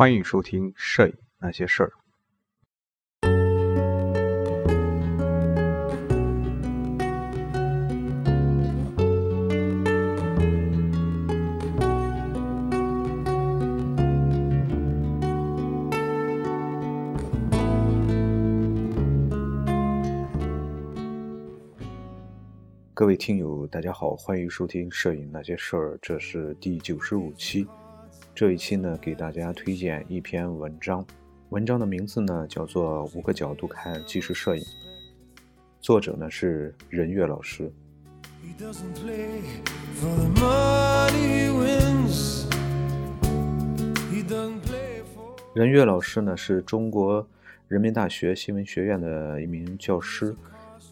欢迎收听《摄影那些事儿》。各位听友，大家好，欢迎收听《摄影那些事儿》，这是第九十五期。这一期呢，给大家推荐一篇文章，文章的名字呢叫做《五个角度看纪实摄影》，作者呢是任月老师。任月老师呢是中国人民大学新闻学院的一名教师。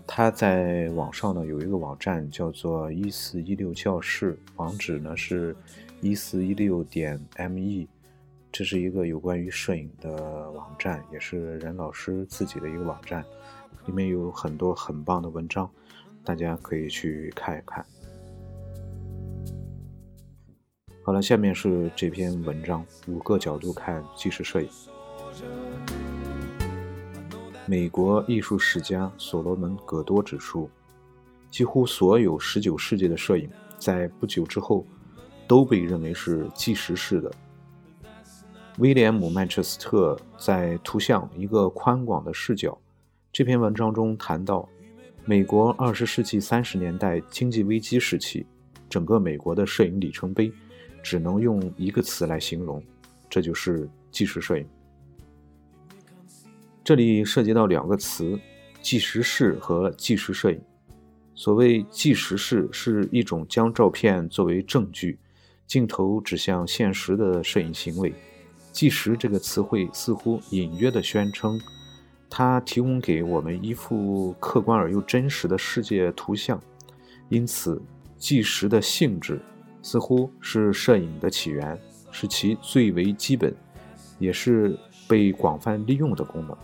他在网上呢有一个网站叫做一四一六教室，网址呢是一四一六点 me，这是一个有关于摄影的网站，也是任老师自己的一个网站，里面有很多很棒的文章，大家可以去看一看。好了，下面是这篇文章，五个角度看纪实摄影。美国艺术史家所罗门·葛多指出，几乎所有19世纪的摄影在不久之后都被认为是纪实式的。威廉姆·曼彻斯特在《图像：一个宽广的视角》这篇文章中谈到，美国20世纪30年代经济危机时期，整个美国的摄影里程碑只能用一个词来形容，这就是纪实摄影。这里涉及到两个词：纪实式和纪实摄影。所谓纪实式，是一种将照片作为证据、镜头指向现实的摄影行为。纪实这个词汇似乎隐约地宣称，它提供给我们一幅客观而又真实的世界图像。因此，纪实的性质似乎是摄影的起源，是其最为基本，也是被广泛利用的功能。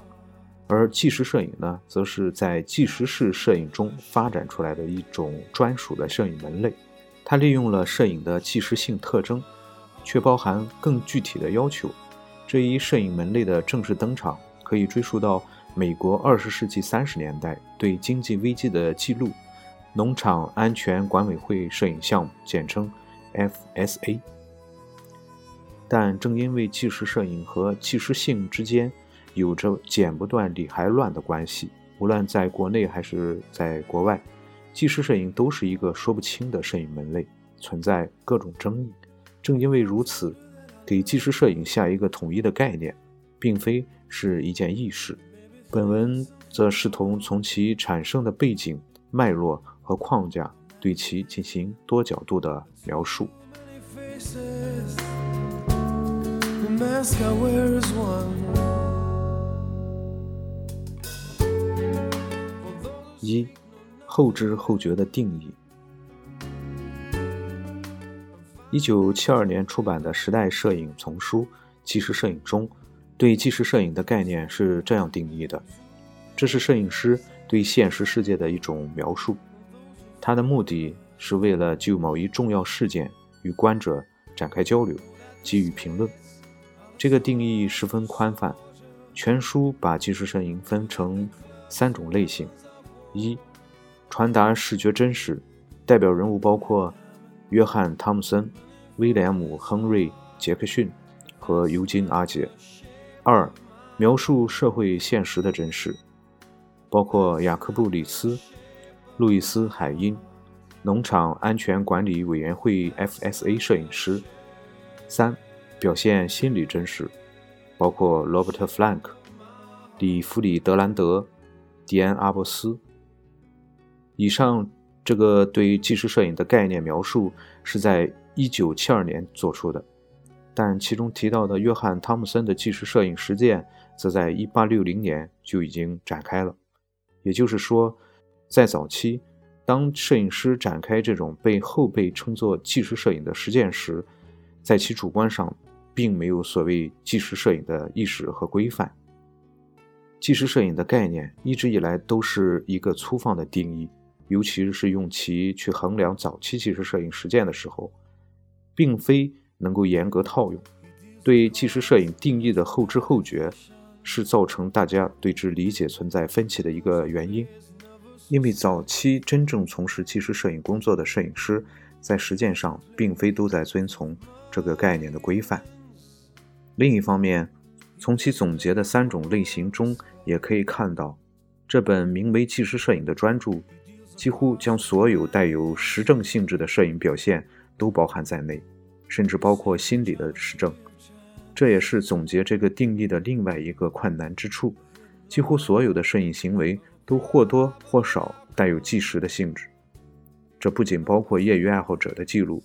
而纪实摄影呢，则是在纪实式摄影中发展出来的一种专属的摄影门类。它利用了摄影的纪实性特征，却包含更具体的要求。这一摄影门类的正式登场，可以追溯到美国二十世纪三十年代对经济危机的记录——农场安全管委会摄影项目，简称 FSA。但正因为纪实摄影和纪实性之间，有着剪不断理还乱的关系，无论在国内还是在国外，纪实摄影都是一个说不清的摄影门类，存在各种争议。正因为如此，给纪实摄影下一个统一的概念，并非是一件易事。本文则试图从其产生的背景、脉络和框架，对其进行多角度的描述。一后知后觉的定义。一九七二年出版的《时代摄影丛书》纪实摄影中，对纪实摄影的概念是这样定义的：这是摄影师对现实世界的一种描述，它的目的是为了就某一重要事件与观者展开交流，给予评论。这个定义十分宽泛，全书把纪实摄影分成三种类型。一、传达视觉真实，代表人物包括约翰·汤姆森、威廉姆·亨瑞·杰克逊和尤金·阿杰。二、描述社会现实的真实，包括雅克布·里斯、路易斯·海因、农场安全管理委员会 （FSA） 摄影师。三、表现心理真实，包括罗伯特·弗兰克、里弗里·德兰德、迪安·阿伯斯。以上这个对于纪实摄影的概念描述是在1972年做出的，但其中提到的约翰·汤姆森的纪实摄影实践则在1860年就已经展开了。也就是说，在早期，当摄影师展开这种被后辈称作纪实摄影的实践时，在其主观上并没有所谓纪实摄影的意识和规范。纪实摄影的概念一直以来都是一个粗放的定义。尤其是用其去衡量早期纪实摄影实践的时候，并非能够严格套用。对纪实摄影定义的后知后觉，是造成大家对之理解存在分歧的一个原因。因为早期真正从事纪实摄影工作的摄影师，在实践上并非都在遵从这个概念的规范。另一方面，从其总结的三种类型中，也可以看到，这本名为《纪实摄影》的专著，几乎将所有带有实证性质的摄影表现都包含在内，甚至包括心理的实证。这也是总结这个定义的另外一个困难之处。几乎所有的摄影行为。都或多或少带有纪实的性质，这不仅包括业余爱好者的记录，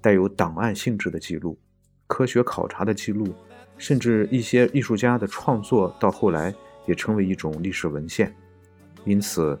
带有档案性质的记录，科学考察的记录，甚至一些艺术家的创作，到后来也成为一种历史文献。因此，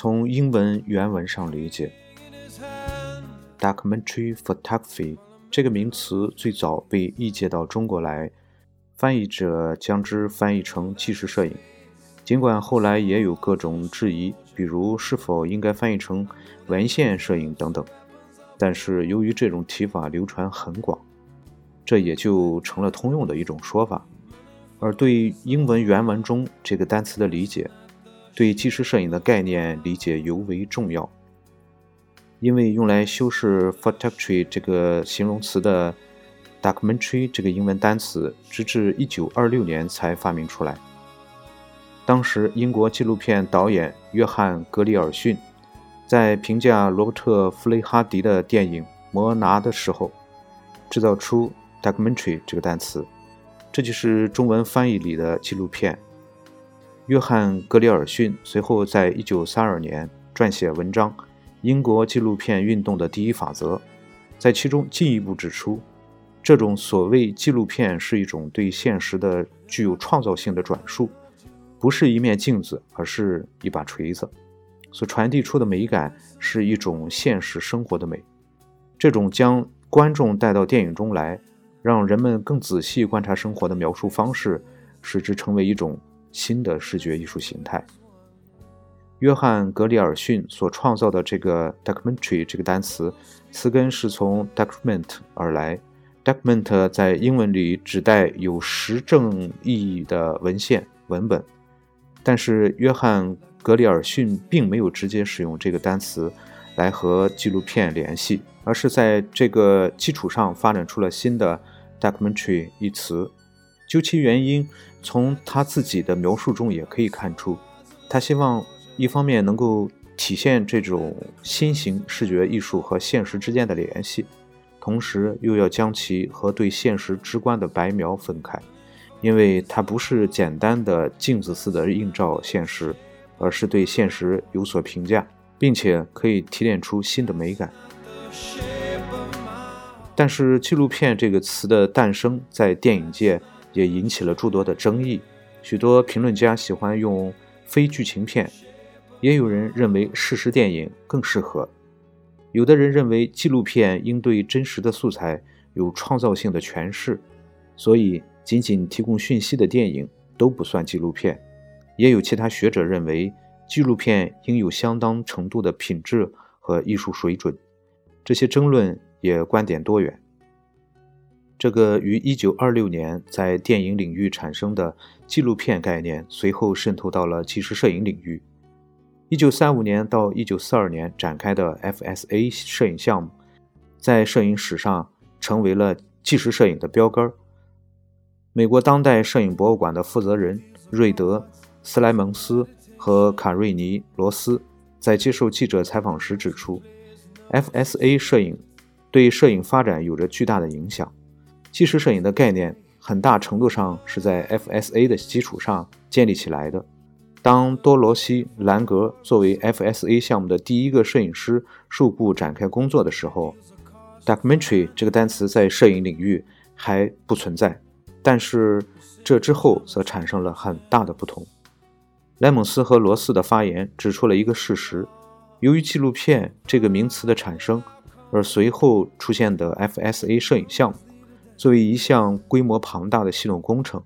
从英文原文上理解，documentary photography 这个名词最早被译介到中国来，翻译者将之翻译成纪实摄影。尽管后来也有各种质疑，比如是否应该翻译成文献摄影等等，但是由于这种提法流传很广，这也就成了通用的一种说法。而对英文原文中这个单词的理解，对纪实摄影的概念理解尤为重要。因为用来修饰 photography 这个形容词的 documentary 这个英文单词，直至1926年才发明出来。当时，英国纪录片导演约翰·格里尔逊在评价罗伯特·弗雷哈迪的电影《摩拿》的时候，制造出 “documentary” 这个单词，这就是中文翻译里的纪录片。约翰·格里尔逊随后在1932年撰写文章《英国纪录片运动的第一法则》，在其中进一步指出，这种所谓纪录片是一种对现实的具有创造性的转述。不是一面镜子，而是一把锤子，所传递出的美感是一种现实生活的美。这种将观众带到电影中来，让人们更仔细观察生活的描述方式，使之成为一种新的视觉艺术形态。约翰·格里尔逊所创造的这个 “documentary” 这个单词，词根是从 “document” 而来。“document” 在英文里指代有实证意义的文献文本。但是，约翰·格里尔逊并没有直接使用这个单词来和纪录片联系，而是在这个基础上发展出了新的 “documentary” 一词。究其原因，从他自己的描述中也可以看出，他希望一方面能够体现这种新型视觉艺术和现实之间的联系，同时又要将其和对现实直观的白描分开。因为它不是简单的镜子似的映照现实，而是对现实有所评价，并且可以提炼出新的美感。但是，纪录片这个词的诞生在电影界也引起了诸多的争议。许多评论家喜欢用非剧情片，也有人认为事实电影更适合。有的人认为纪录片应对真实的素材有创造性的诠释，所以。仅仅提供讯息的电影都不算纪录片，也有其他学者认为纪录片应有相当程度的品质和艺术水准。这些争论也观点多元。这个于1926年在电影领域产生的纪录片概念，随后渗透到了纪实摄影领域。1935年到1942年展开的 FSA 摄影项目，在摄影史上成为了纪实摄影的标杆。美国当代摄影博物馆的负责人瑞德·斯莱蒙斯和卡瑞尼·罗斯在接受记者采访时指出，FSA 摄影对摄影发展有着巨大的影响。纪实摄影的概念很大程度上是在 FSA 的基础上建立起来的。当多罗西·兰格作为 FSA 项目的第一个摄影师入部展开工作的时候，“documentary” 这个单词在摄影领域还不存在。但是这之后则产生了很大的不同。莱蒙斯和罗斯的发言指出了一个事实：由于纪录片这个名词的产生，而随后出现的 FSA 摄影项目，作为一项规模庞大的系统工程，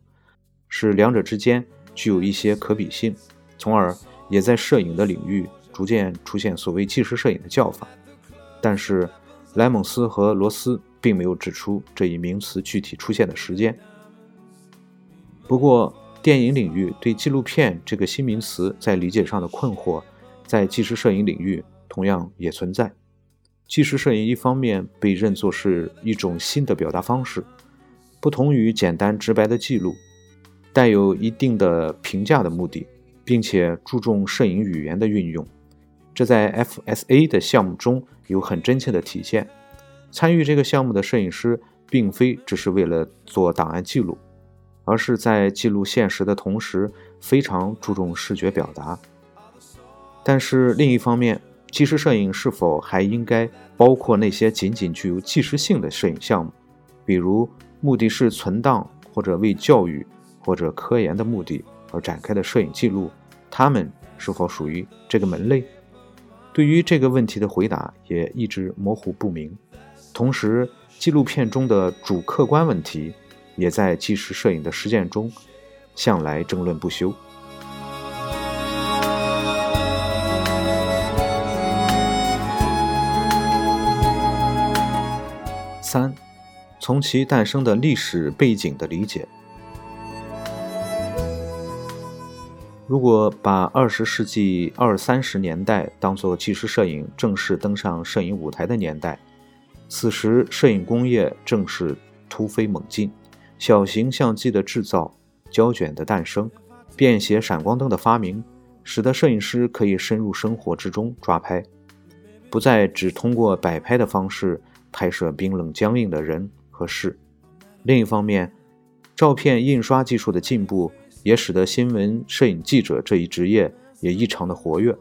使两者之间具有一些可比性，从而也在摄影的领域逐渐出现所谓纪实摄影的叫法。但是，莱蒙斯和罗斯并没有指出这一名词具体出现的时间。不过，电影领域对纪录片这个新名词在理解上的困惑，在纪实摄影领域同样也存在。纪实摄影一方面被认作是一种新的表达方式，不同于简单直白的记录，带有一定的评价的目的，并且注重摄影语言的运用。这在 FSA 的项目中有很真切的体现。参与这个项目的摄影师，并非只是为了做档案记录。而是在记录现实的同时，非常注重视觉表达。但是另一方面，纪实摄影是否还应该包括那些仅仅具有纪实性的摄影项目，比如目的是存档或者为教育或者科研的目的而展开的摄影记录？它们是否属于这个门类？对于这个问题的回答也一直模糊不明。同时，纪录片中的主客观问题。也在纪实摄影的实践中，向来争论不休。从其诞生的历史背景的理解。如果把二十世纪二三十年代当作纪实摄影正式登上摄影舞台的年代，此时摄影工业正是突飞猛进。小型相机的制造、胶卷的诞生、便携闪光灯的发明，使得摄影师可以深入生活之中抓拍，不再只通过摆拍的方式拍摄冰冷僵硬的人和事。另一方面，照片印刷技术的进步也使得新闻摄影记者这一职业也异常的活跃，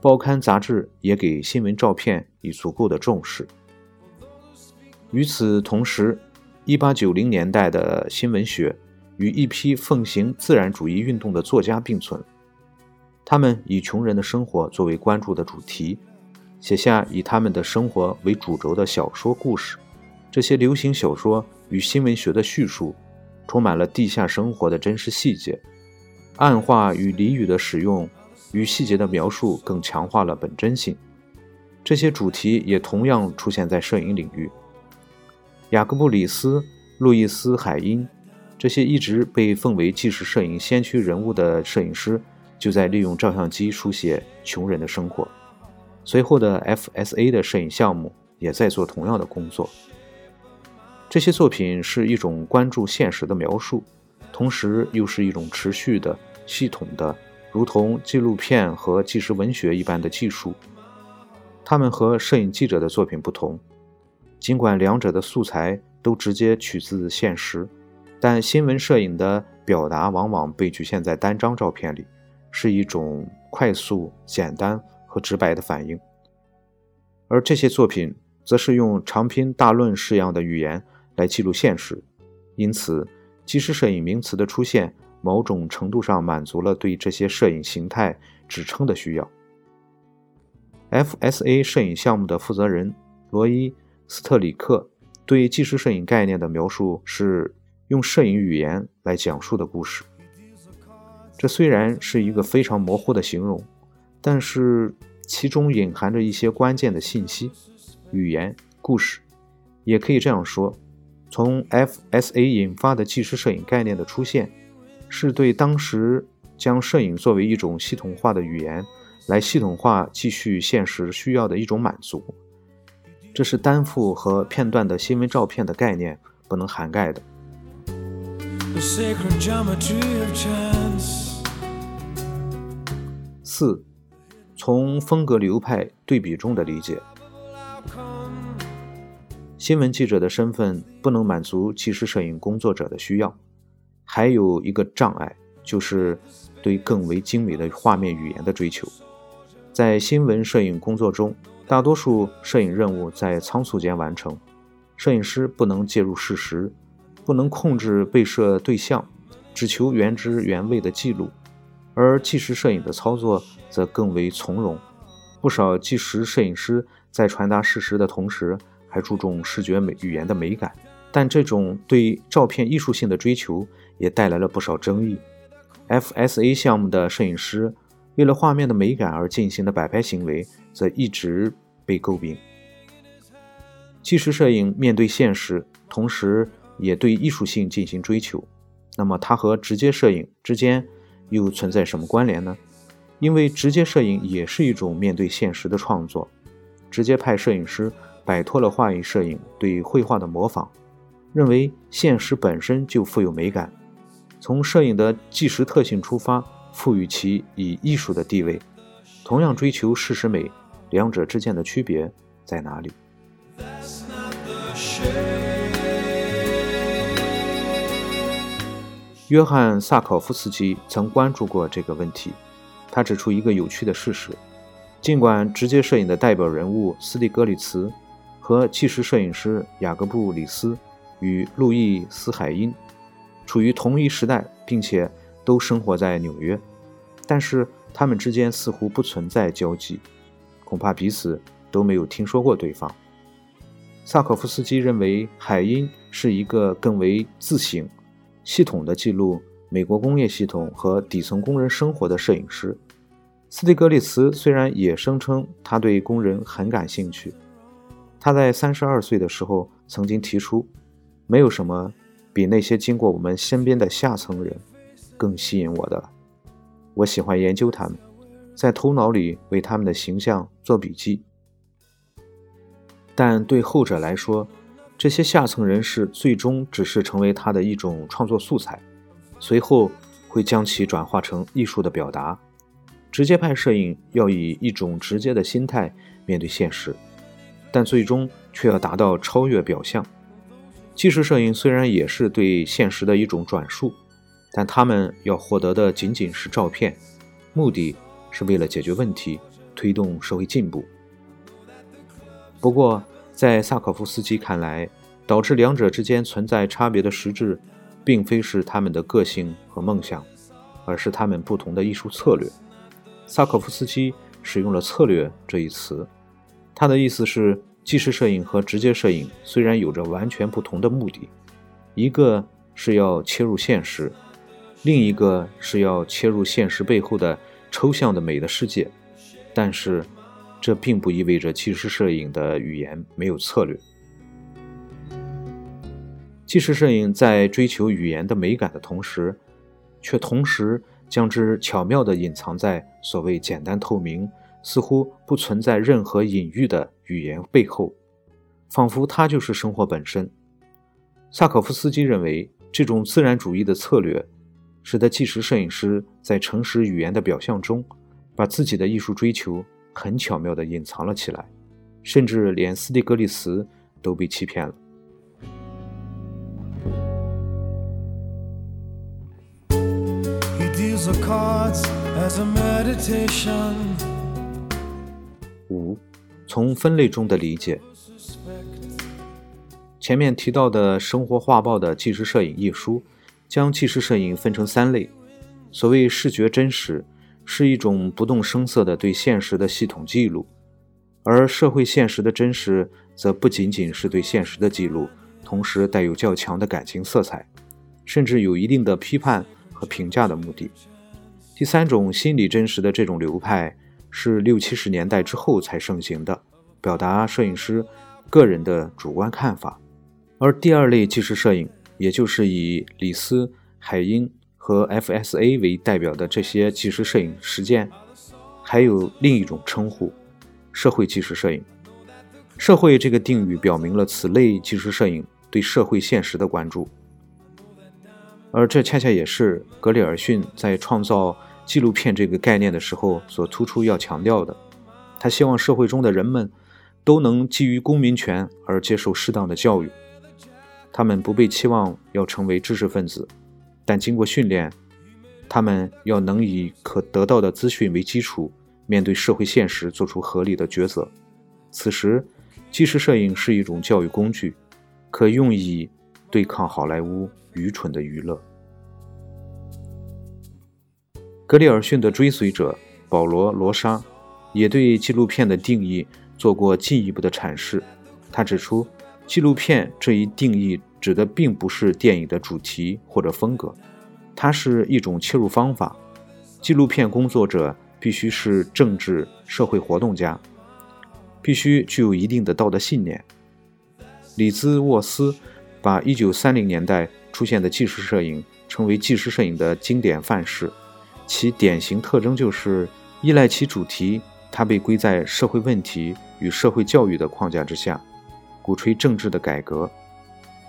报刊杂志也给新闻照片以足够的重视。与此同时，一八九零年代的新闻学与一批奉行自然主义运动的作家并存，他们以穷人的生活作为关注的主题，写下以他们的生活为主轴的小说故事。这些流行小说与新闻学的叙述，充满了地下生活的真实细节，暗话与俚语的使用与细节的描述更强化了本真性。这些主题也同样出现在摄影领域。雅各布里斯、路易斯·海因这些一直被奉为纪实摄影先驱人物的摄影师，就在利用照相机书写穷人的生活。随后的 FSA 的摄影项目也在做同样的工作。这些作品是一种关注现实的描述，同时又是一种持续的、系统的，如同纪录片和纪实文学一般的技术。他们和摄影记者的作品不同。尽管两者的素材都直接取自现实，但新闻摄影的表达往往被局限在单张照片里，是一种快速、简单和直白的反应。而这些作品则是用长篇大论式样的语言来记录现实，因此，纪实摄影名词的出现，某种程度上满足了对这些摄影形态指称的需要。FSA 摄影项目的负责人罗伊。斯特里克对纪实摄影概念的描述是用摄影语言来讲述的故事。这虽然是一个非常模糊的形容，但是其中隐含着一些关键的信息。语言故事，也可以这样说：从 FSA 引发的纪实摄影概念的出现，是对当时将摄影作为一种系统化的语言来系统化继续现实需要的一种满足。这是单幅和片段的新闻照片的概念不能涵盖的。四，从风格流派对比中的理解，新闻记者的身份不能满足纪实摄影工作者的需要，还有一个障碍就是对更为精美的画面语言的追求，在新闻摄影工作中。大多数摄影任务在仓促间完成，摄影师不能介入事实，不能控制被摄对象，只求原汁原味的记录；而纪实摄影的操作则更为从容。不少纪实摄影师在传达事实的同时，还注重视觉美语言的美感。但这种对照片艺术性的追求也带来了不少争议。FSA 项目的摄影师为了画面的美感而进行的摆拍行为，则一直被诟病。纪实摄影面对现实，同时也对艺术性进行追求。那么，它和直接摄影之间又存在什么关联呢？因为直接摄影也是一种面对现实的创作。直接派摄影师摆脱了画意摄影对绘画的模仿。认为现实本身就富有美感，从摄影的纪实特性出发，赋予其以艺术的地位。同样追求事实美，两者之间的区别在哪里？约翰·萨考夫斯基曾关注过这个问题。他指出一个有趣的事实：尽管直接摄影的代表人物斯蒂格里茨和纪实摄影师雅各布·里斯。与路易斯·海因处于同一时代，并且都生活在纽约，但是他们之间似乎不存在交集，恐怕彼此都没有听说过对方。萨可夫斯基认为，海因是一个更为自省、系统的记录美国工业系统和底层工人生活的摄影师。斯蒂格利茨虽然也声称他对工人很感兴趣，他在三十二岁的时候曾经提出。没有什么比那些经过我们身边的下层人更吸引我的了。我喜欢研究他们，在头脑里为他们的形象做笔记。但对后者来说，这些下层人士最终只是成为他的一种创作素材，随后会将其转化成艺术的表达。直接派摄影要以一种直接的心态面对现实，但最终却要达到超越表象。纪实摄影虽然也是对现实的一种转述，但他们要获得的仅仅是照片，目的是为了解决问题，推动社会进步。不过，在萨科夫斯基看来，导致两者之间存在差别的实质，并非是他们的个性和梦想，而是他们不同的艺术策略。萨科夫斯基使用了“策略”这一词，他的意思是。纪实摄影和直接摄影虽然有着完全不同的目的，一个是要切入现实，另一个是要切入现实背后的抽象的美的世界，但是这并不意味着纪实摄影的语言没有策略。纪实摄影在追求语言的美感的同时，却同时将之巧妙地隐藏在所谓简单透明。似乎不存在任何隐喻的语言背后，仿佛它就是生活本身。萨可夫斯基认为，这种自然主义的策略，使得纪实摄影师在诚实语言的表象中，把自己的艺术追求很巧妙地隐藏了起来，甚至连斯蒂格利茨都被欺骗了。五，从分类中的理解。前面提到的生活画报的纪实摄影一书，将纪实摄影分成三类。所谓视觉真实，是一种不动声色的对现实的系统记录；而社会现实的真实，则不仅仅是对现实的记录，同时带有较强的感情色彩，甚至有一定的批判和评价的目的。第三种心理真实的这种流派。是六七十年代之后才盛行的，表达摄影师个人的主观看法。而第二类纪实摄影，也就是以李斯、海因和 FSA 为代表的这些纪实摄影实践，还有另一种称呼——社会纪实摄影。社会这个定语表明了此类纪实摄影对社会现实的关注，而这恰恰也是格里尔逊在创造。纪录片这个概念的时候，所突出要强调的，他希望社会中的人们都能基于公民权而接受适当的教育。他们不被期望要成为知识分子，但经过训练，他们要能以可得到的资讯为基础，面对社会现实做出合理的抉择。此时，纪实摄影是一种教育工具，可用以对抗好莱坞愚蠢的娱乐。格里尔逊的追随者保罗·罗莎也对纪录片的定义做过进一步的阐释。他指出，纪录片这一定义指的并不是电影的主题或者风格，它是一种切入方法。纪录片工作者必须是政治社会活动家，必须具有一定的道德信念。里兹沃斯把1930年代出现的纪实摄影称为纪实摄影的经典范式。其典型特征就是依赖其主题，它被归在社会问题与社会教育的框架之下，鼓吹政治的改革。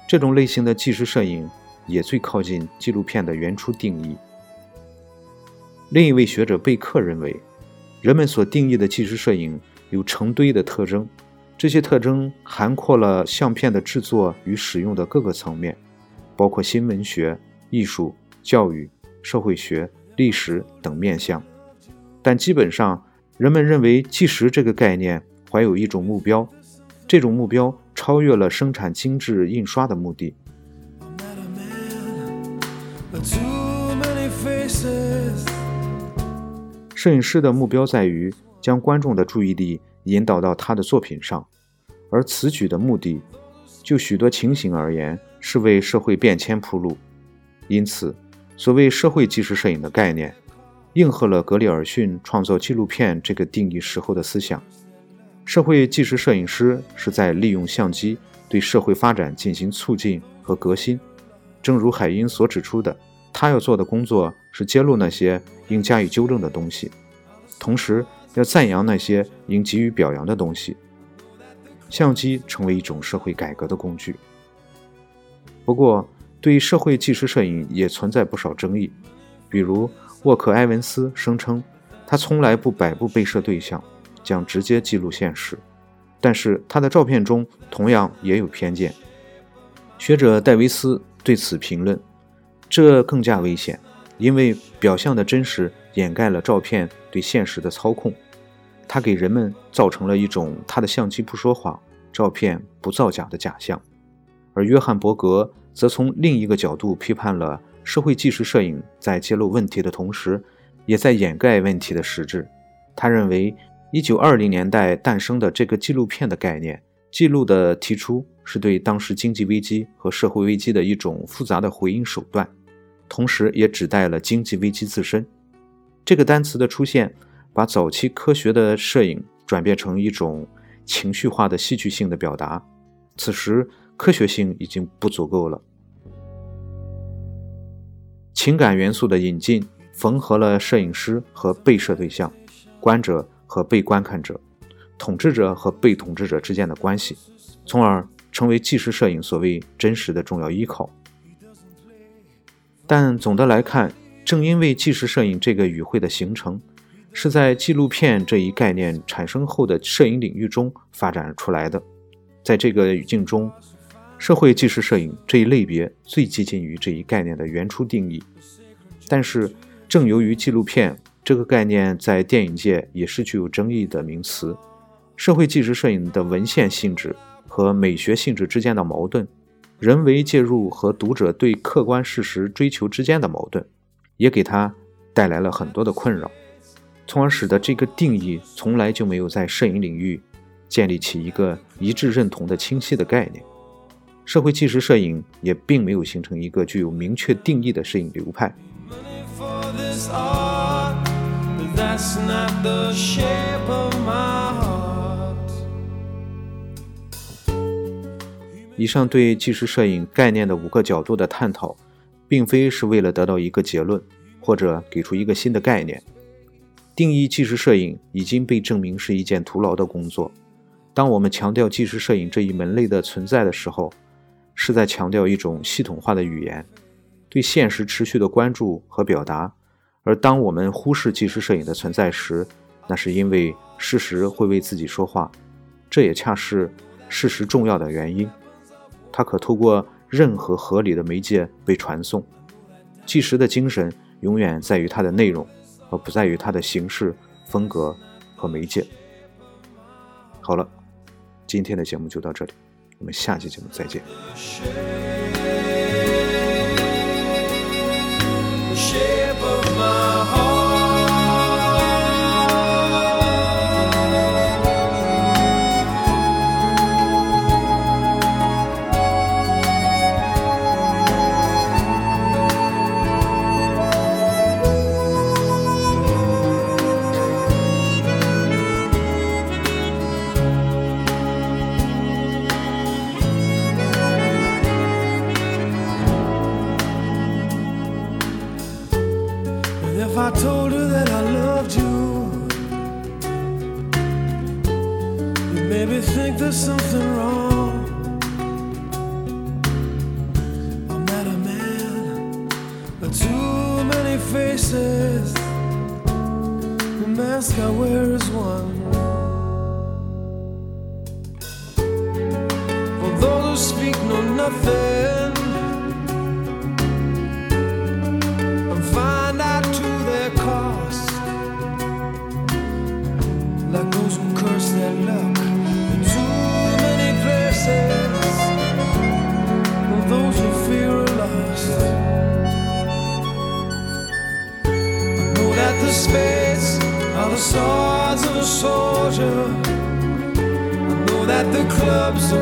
这种类型的纪实摄影也最靠近纪录片的原初定义。另一位学者贝克认为，人们所定义的纪实摄影有成堆的特征，这些特征涵括了相片的制作与使用的各个层面，包括新闻学、艺术、教育、社会学。历史等面向，但基本上，人们认为纪实这个概念怀有一种目标，这种目标超越了生产精致印刷的目的。摄影师的目标在于将观众的注意力引导到他的作品上，而此举的目的，就许多情形而言，是为社会变迁铺路。因此。所谓社会纪实摄影的概念，应和了格里尔逊创造纪录片这个定义时候的思想。社会纪实摄影师是在利用相机对社会发展进行促进和革新。正如海因所指出的，他要做的工作是揭露那些应加以纠正的东西，同时要赞扬那些应给予表扬的东西。相机成为一种社会改革的工具。不过，对社会纪实摄影也存在不少争议，比如沃克·埃文斯声称，他从来不摆布被摄对象，将直接记录现实，但是他的照片中同样也有偏见。学者戴维斯对此评论：“这更加危险，因为表象的真实掩盖了照片对现实的操控，它给人们造成了一种他的相机不说谎，照片不造假的假象。”而约翰·伯格。则从另一个角度批判了社会纪实摄影在揭露问题的同时，也在掩盖问题的实质。他认为，1920年代诞生的这个纪录片的概念，记录的提出是对当时经济危机和社会危机的一种复杂的回应手段，同时也指代了经济危机自身。这个单词的出现，把早期科学的摄影转变成一种情绪化的戏剧性的表达。此时。科学性已经不足够了。情感元素的引进缝合了摄影师和被摄对象、观者和被观看者、统治者和被统治者之间的关系，从而成为纪实摄影所谓真实的重要依靠。但总的来看，正因为纪实摄影这个语汇的形成，是在纪录片这一概念产生后的摄影领域中发展出来的，在这个语境中。社会纪实摄影这一类别最接近于这一概念的原初定义，但是正由于纪录片这个概念在电影界也是具有争议的名词，社会纪实摄影的文献性质和美学性质之间的矛盾，人为介入和读者对客观事实追求之间的矛盾，也给他带来了很多的困扰，从而使得这个定义从来就没有在摄影领域建立起一个一致认同的清晰的概念。社会纪实摄影也并没有形成一个具有明确定义的摄影流派。以上对纪实摄影概念的五个角度的探讨，并非是为了得到一个结论，或者给出一个新的概念。定义纪实摄影已经被证明是一件徒劳的工作。当我们强调纪实摄影这一门类的存在的时候，是在强调一种系统化的语言，对现实持续的关注和表达。而当我们忽视纪实摄影的存在时，那是因为事实会为自己说话，这也恰是事实重要的原因。它可透过任何合理的媒介被传送。纪实的精神永远在于它的内容，而不在于它的形式、风格和媒介。好了，今天的节目就到这里。我们下期节目再见。There's something wrong.